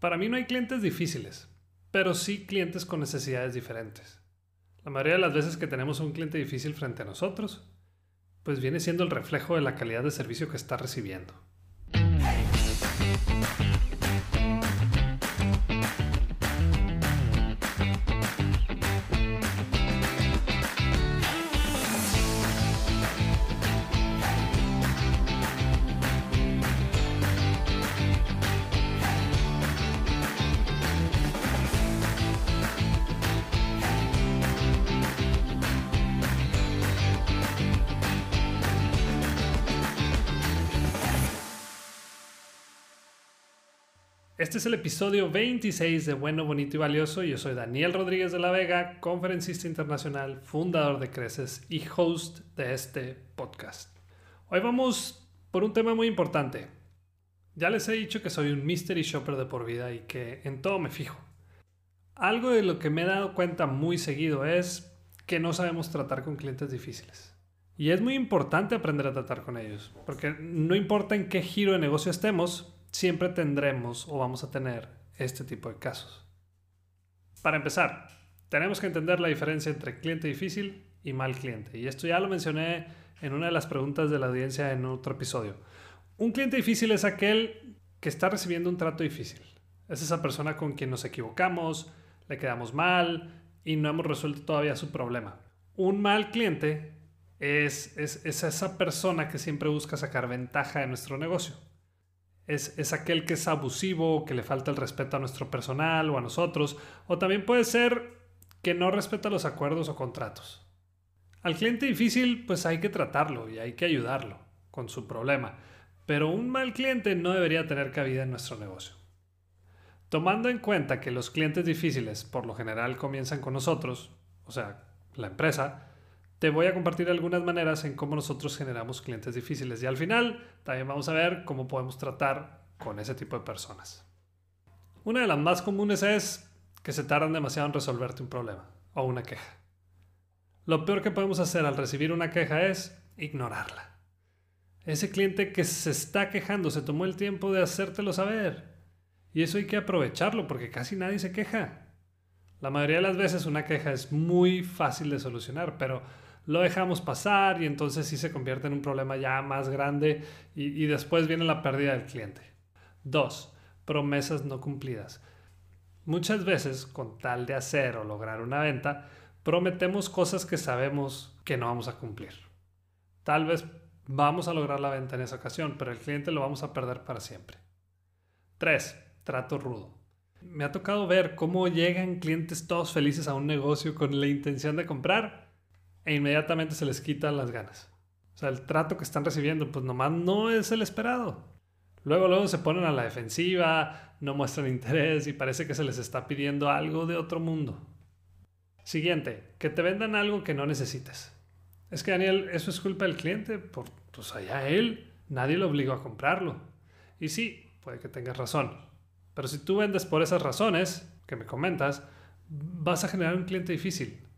Para mí no hay clientes difíciles, pero sí clientes con necesidades diferentes. La mayoría de las veces que tenemos un cliente difícil frente a nosotros, pues viene siendo el reflejo de la calidad de servicio que está recibiendo. Este es el episodio 26 de Bueno, Bonito y Valioso. Yo soy Daniel Rodríguez de la Vega, conferencista internacional, fundador de Creces y host de este podcast. Hoy vamos por un tema muy importante. Ya les he dicho que soy un mystery shopper de por vida y que en todo me fijo. Algo de lo que me he dado cuenta muy seguido es que no sabemos tratar con clientes difíciles. Y es muy importante aprender a tratar con ellos, porque no importa en qué giro de negocio estemos, siempre tendremos o vamos a tener este tipo de casos. Para empezar, tenemos que entender la diferencia entre cliente difícil y mal cliente. Y esto ya lo mencioné en una de las preguntas de la audiencia en otro episodio. Un cliente difícil es aquel que está recibiendo un trato difícil. Es esa persona con quien nos equivocamos, le quedamos mal y no hemos resuelto todavía su problema. Un mal cliente es, es, es esa persona que siempre busca sacar ventaja de nuestro negocio es, aquel que es abusivo, que le falta el respeto a nuestro personal o a nosotros, o también puede ser que no respeta los acuerdos o contratos. Al cliente difícil pues hay que tratarlo y hay que ayudarlo con su problema, pero un mal cliente no debería tener cabida en nuestro negocio. Tomando en cuenta que los clientes difíciles por lo general comienzan con nosotros, o sea, la empresa, te voy a compartir algunas maneras en cómo nosotros generamos clientes difíciles y al final también vamos a ver cómo podemos tratar con ese tipo de personas. Una de las más comunes es que se tardan demasiado en resolverte un problema o una queja. Lo peor que podemos hacer al recibir una queja es ignorarla. Ese cliente que se está quejando se tomó el tiempo de hacértelo saber. Y eso hay que aprovecharlo porque casi nadie se queja. La mayoría de las veces una queja es muy fácil de solucionar, pero lo dejamos pasar y entonces sí se convierte en un problema ya más grande y, después viene la pérdida del cliente. Dos, promesas no cumplidas. Muchas veces, con tal de hacer o lograr una venta, prometemos cosas que sabemos que no vamos a cumplir. Tal vez vamos a lograr la venta en esa ocasión, pero el cliente lo vamos a perder para siempre. Tres, Trato rudo. Me ha tocado ver cómo llegan clientes todos felices a un negocio con la intención de comprar e inmediatamente se les quitan las ganas. O sea, el trato que están recibiendo, pues nomás no es el esperado. Luego, luego se ponen a la defensiva, no muestran interés y parece que se les está pidiendo algo de otro mundo. Siguiente, que te vendan algo que no necesites. Es que Daniel, eso es culpa del cliente, por, pues allá él, nadie lo obligó a comprarlo. Y sí, puede que tengas razón. Pero si tú vendes por esas razones que me comentas, vas a generar un cliente difícil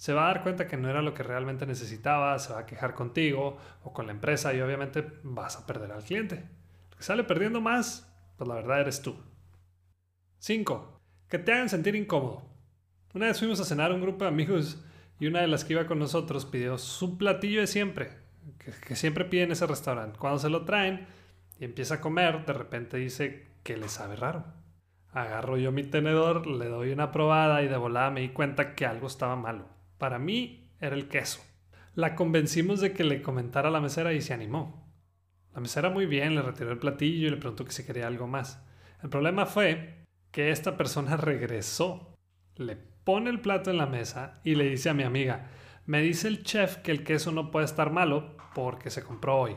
se va a dar cuenta que no era lo que realmente necesitaba, se va a quejar contigo o con la empresa y obviamente vas a perder al cliente. El que sale perdiendo más, pues la verdad eres tú. 5. Que te hagan sentir incómodo. Una vez fuimos a cenar un grupo de amigos y una de las que iba con nosotros pidió su platillo de siempre, que, que siempre pide en ese restaurante. Cuando se lo traen y empieza a comer, de repente dice que le sabe raro. Agarro yo mi tenedor, le doy una probada y de volada me di cuenta que algo estaba malo. Para mí era el queso. La convencimos de que le comentara a la mesera y se animó. La mesera muy bien, le retiró el platillo y le preguntó que si quería algo más. El problema fue que esta persona regresó, le pone el plato en la mesa y le dice a mi amiga, me dice el chef que el queso no puede estar malo porque se compró hoy.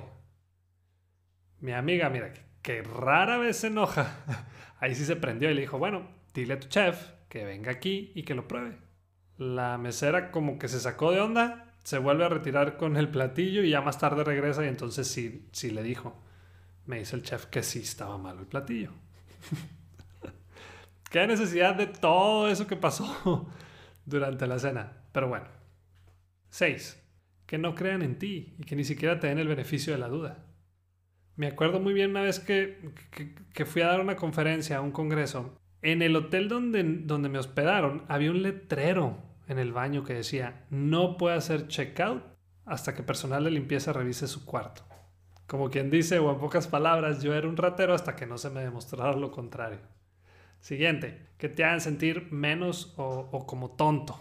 Mi amiga, mira, que, rara vez se enoja. Ahí sí se prendió y le dijo, bueno, dile a tu chef que venga aquí y que lo pruebe. La mesera como que se sacó de onda, se vuelve a retirar con el platillo y ya más tarde regresa y entonces sí, sí le dijo. Me dice el chef que sí estaba malo el platillo. Qué necesidad de todo eso que pasó durante la cena. Pero bueno. 6. Que no crean en ti y que ni siquiera te den el beneficio de la duda. Me acuerdo muy bien una vez que, que, fui a dar una conferencia a un congreso. En el hotel donde, donde me hospedaron había un letrero en el baño que decía no puede hacer checkout hasta que personal de limpieza revise su cuarto. Como quien dice, o en pocas palabras, yo era un ratero hasta que no se me demostrara lo contrario. Siguiente, que te hagan sentir menos o, o como tonto.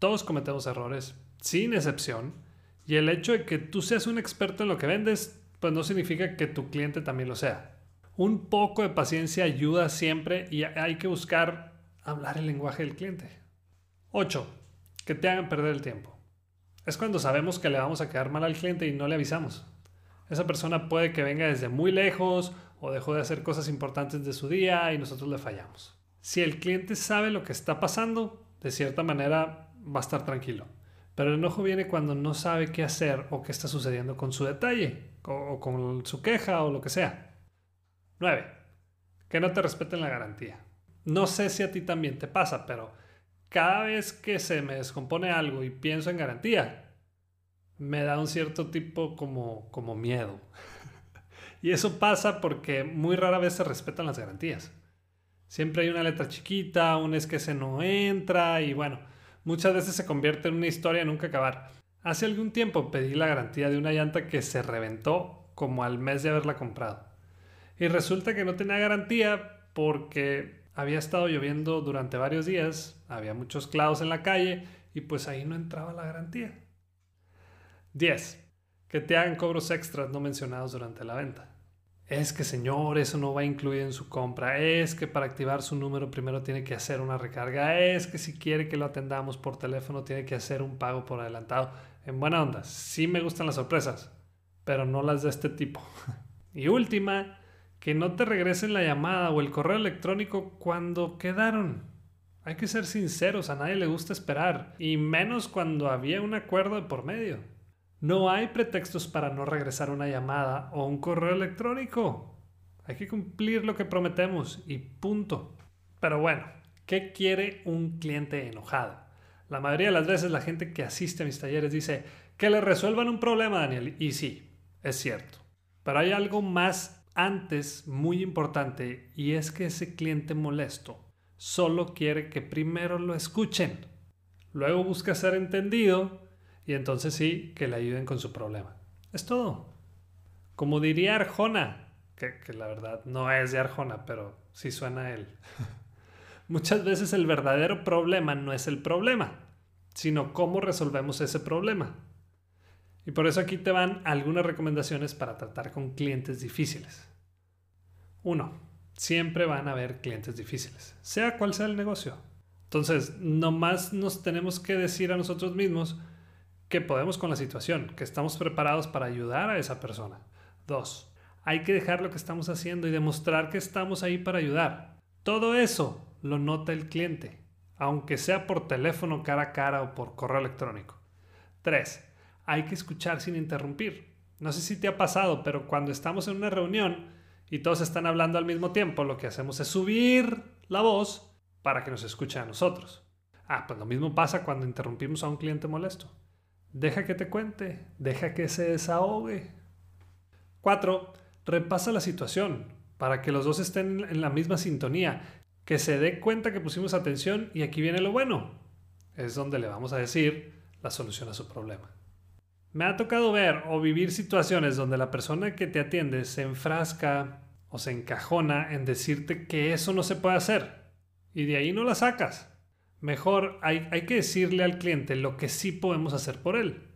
Todos cometemos errores, sin excepción, y el hecho de que tú seas un experto en lo que vendes, pues no significa que tu cliente también lo sea. Un poco de paciencia ayuda siempre y hay que buscar hablar el lenguaje del cliente. 8. Que te hagan perder el tiempo. Es cuando sabemos que le vamos a quedar mal al cliente y no le avisamos. Esa persona puede que venga desde muy lejos o dejó de hacer cosas importantes de su día y nosotros le fallamos. Si el cliente sabe lo que está pasando, de cierta manera va a estar tranquilo. Pero el enojo viene cuando no sabe qué hacer o qué está sucediendo con su detalle, o con su queja o lo que sea. 9. Que no te respeten la garantía. No sé si a ti también te pasa, pero cada vez que se me descompone algo y pienso en garantía, me da un cierto tipo como, como miedo. y eso pasa porque muy rara vez se respetan las garantías. Siempre hay una letra chiquita, un es que se no entra y bueno, muchas veces se convierte en una historia nunca acabar. Hace algún tiempo pedí la garantía de una llanta que se reventó como al mes de haberla comprado. Y resulta que no tenía garantía porque había estado lloviendo durante varios días, había muchos clavos en la calle y pues ahí no entraba la garantía. 10. Que te hagan cobros extras no mencionados durante la venta. Es que señor, eso no va incluido en su compra. Es que para activar su número primero tiene que hacer una recarga. Es que si quiere que lo atendamos por teléfono tiene que hacer un pago por adelantado. En buena onda, sí me gustan las sorpresas, pero no las de este tipo. y última, que no te regresen la llamada o el correo electrónico cuando quedaron. Hay que ser sinceros, a nadie le gusta esperar, y menos cuando había un acuerdo de por medio. No hay pretextos para no regresar una llamada o un correo electrónico. Hay que cumplir lo que prometemos y punto. Pero bueno, ¿qué quiere un cliente enojado? La mayoría de las veces la gente que asiste a mis talleres dice que le resuelvan un problema, Daniel. Y sí, es cierto. Pero hay algo más antes muy importante y es que ese cliente molesto solo quiere que primero lo escuchen. Luego busca ser entendido y entonces sí que le ayuden con su problema. Es todo. Como diría Arjona, que, que la verdad no es de Arjona, pero sí suena a él. Muchas veces el verdadero problema no es el problema, sino cómo resolvemos ese problema. Y por eso aquí te van algunas recomendaciones para tratar con clientes difíciles. 1. Siempre van a haber clientes difíciles, sea cual sea el negocio. Entonces, nomás nos tenemos que decir a nosotros mismos, que podemos con la situación, que estamos preparados para ayudar a esa persona. Dos, hay que dejar lo que estamos haciendo y demostrar que estamos ahí para ayudar. Todo eso lo nota el cliente, aunque sea por teléfono cara a cara o por correo electrónico. Tres, hay que escuchar sin interrumpir. No sé si te ha pasado, pero cuando estamos en una reunión y todos están hablando al mismo tiempo, lo que hacemos es subir la voz para que nos escuche a nosotros. Ah, pues lo mismo pasa cuando interrumpimos a un cliente molesto. Deja que te cuente, deja que se desahogue. 4. Repasa la situación para que los dos estén en la misma sintonía, que se dé cuenta que pusimos atención y aquí viene lo bueno. Es donde le vamos a decir la solución a su problema. Me ha tocado ver o vivir situaciones donde la persona que te atiende se enfrasca o se encajona en decirte que eso no se puede hacer y de ahí no la sacas. Mejor hay, que decirle al cliente lo que sí podemos hacer por él.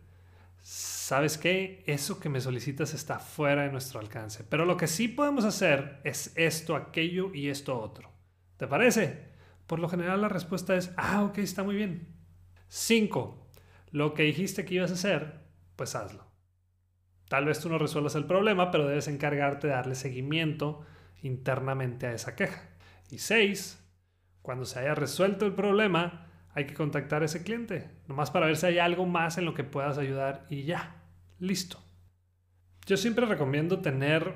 ¿Sabes qué? Eso que me solicitas está fuera de nuestro alcance. Pero lo que sí podemos hacer es esto, aquello y esto otro. ¿Te parece? Por lo general la respuesta es, ah, ok, está muy bien. 5. Lo que dijiste que ibas a hacer, pues hazlo. Tal vez tú no resuelvas el problema, pero debes encargarte de darle seguimiento internamente a esa queja. Y 6 cuando se haya resuelto el problema, hay que contactar a ese cliente, nomás para ver si hay algo más en lo que puedas ayudar y ya, listo. Yo siempre recomiendo tener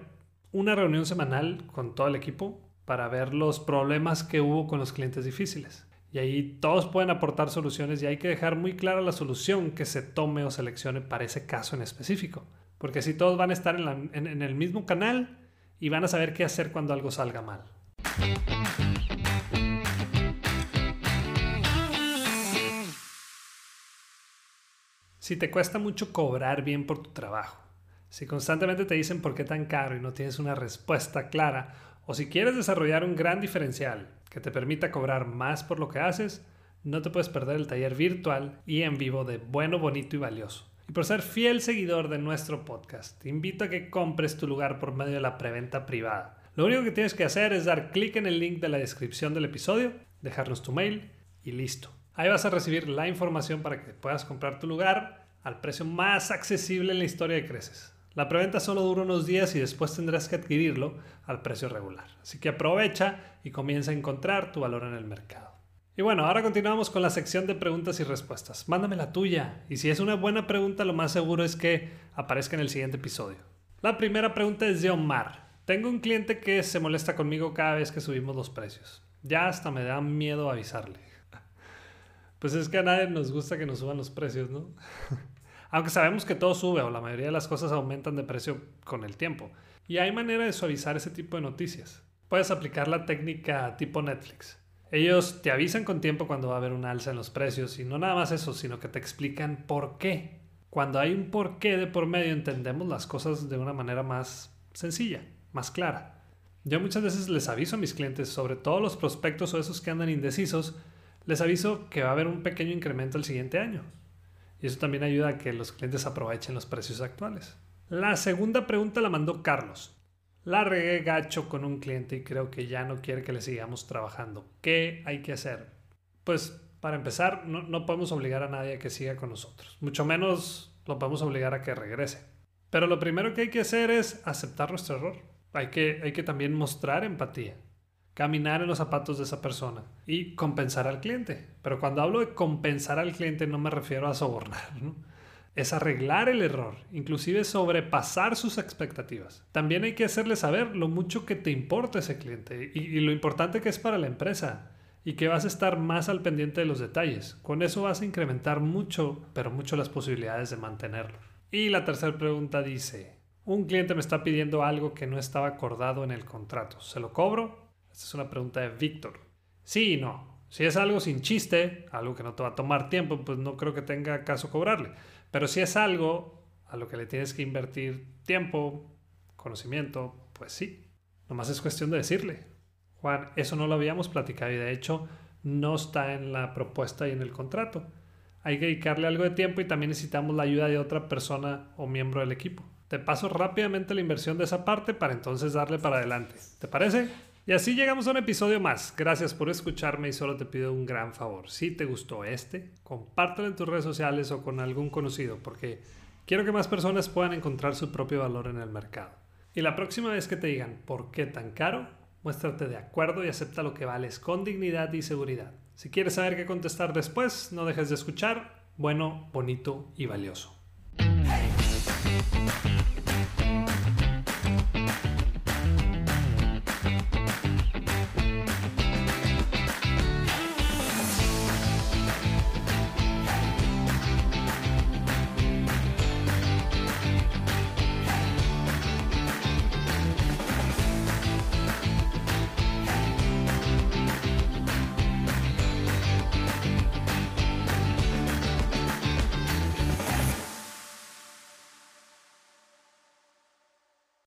una reunión semanal con todo el equipo para ver los problemas que hubo con los clientes difíciles. Y ahí todos pueden aportar soluciones y hay que dejar muy clara la solución que se tome o seleccione para ese caso en específico. porque así todos van a estar en, el mismo canal y van a saber qué hacer cuando algo salga mal. Si te cuesta mucho cobrar bien por tu trabajo, si constantemente te dicen por qué tan caro y no tienes una respuesta clara, o si quieres desarrollar un gran diferencial que te permita cobrar más por lo que haces, no te puedes perder el taller virtual y en vivo de Bueno, Bonito y Valioso. Y por ser fiel seguidor de nuestro podcast, te invito a que compres tu lugar por medio de la preventa privada. Lo único que tienes que hacer es dar clic en el link de la descripción del episodio, dejarnos tu mail y listo. Ahí vas a recibir la información para que puedas comprar tu lugar al precio más accesible en la historia de Creces. La preventa solo dura unos días y después tendrás que adquirirlo al precio regular. Así que aprovecha y comienza a encontrar tu valor en el mercado. Y bueno, ahora continuamos con la sección de preguntas y respuestas. Mándame la tuya. Y si es una buena pregunta, lo más seguro es que aparezca en el siguiente episodio. La primera pregunta es de Omar. Tengo un cliente que se molesta conmigo cada vez que subimos los precios. Ya hasta me da miedo avisarle. Pues es que a nadie nos gusta que nos suban los precios, ¿no? Aunque sabemos que todo sube o la mayoría de las cosas aumentan de precio con el tiempo. Y hay manera de suavizar ese tipo de noticias. Puedes aplicar la técnica tipo Netflix. Ellos te avisan con tiempo cuando va a haber un alza en los precios y no nada más eso, sino que te explican por qué. Cuando hay un por qué de por medio entendemos las cosas de una manera más sencilla, más clara. Yo muchas veces les aviso a mis clientes, sobre todo los prospectos o esos que andan indecisos, les aviso que va a haber un pequeño incremento el siguiente año. Y eso también ayuda a que los clientes aprovechen los precios actuales. La segunda pregunta la mandó Carlos. La regué gacho con un cliente y creo que ya no quiere que le sigamos trabajando. ¿Qué hay que hacer? Pues para empezar, no, podemos obligar a nadie a que siga con nosotros. Mucho menos lo podemos obligar a que regrese. Pero lo primero que hay que hacer es aceptar nuestro error. Hay que, hay que también mostrar empatía caminar en los zapatos de esa persona y compensar al cliente. Pero cuando hablo de compensar al cliente no me refiero a sobornar, es arreglar el error, inclusive sobrepasar sus expectativas. También hay que hacerle saber lo mucho que te importa ese cliente y, lo importante que es para la empresa y que vas a estar más al pendiente de los detalles. Con eso vas a incrementar mucho, pero mucho las posibilidades de mantenerlo. Y la tercera pregunta dice, un cliente me está pidiendo algo que no estaba acordado en el contrato. ¿Se lo cobro? Esta es una pregunta de Víctor. Sí y no. Si es algo sin chiste, algo que no te va a tomar tiempo, pues no creo que tenga caso cobrarle. Pero si es algo a lo que le tienes que invertir tiempo, conocimiento, pues sí. Nomás es cuestión de decirle. Juan, eso no lo habíamos platicado y de hecho no está en la propuesta y en el contrato. Hay que dedicarle algo de tiempo y también necesitamos la ayuda de otra persona o miembro del equipo. Te paso rápidamente la inversión de esa parte para entonces darle para adelante. ¿Te parece? Y así llegamos a un episodio más. Gracias por escucharme y solo te pido un gran favor. Si te gustó este, compártelo en tus redes sociales o con algún conocido porque quiero que más personas puedan encontrar su propio valor en el mercado. Y la próxima vez que te digan por qué tan caro, muéstrate de acuerdo y acepta lo que vales con dignidad y seguridad. Si quieres saber qué contestar después, no dejes de escuchar. Bueno, bonito y valioso.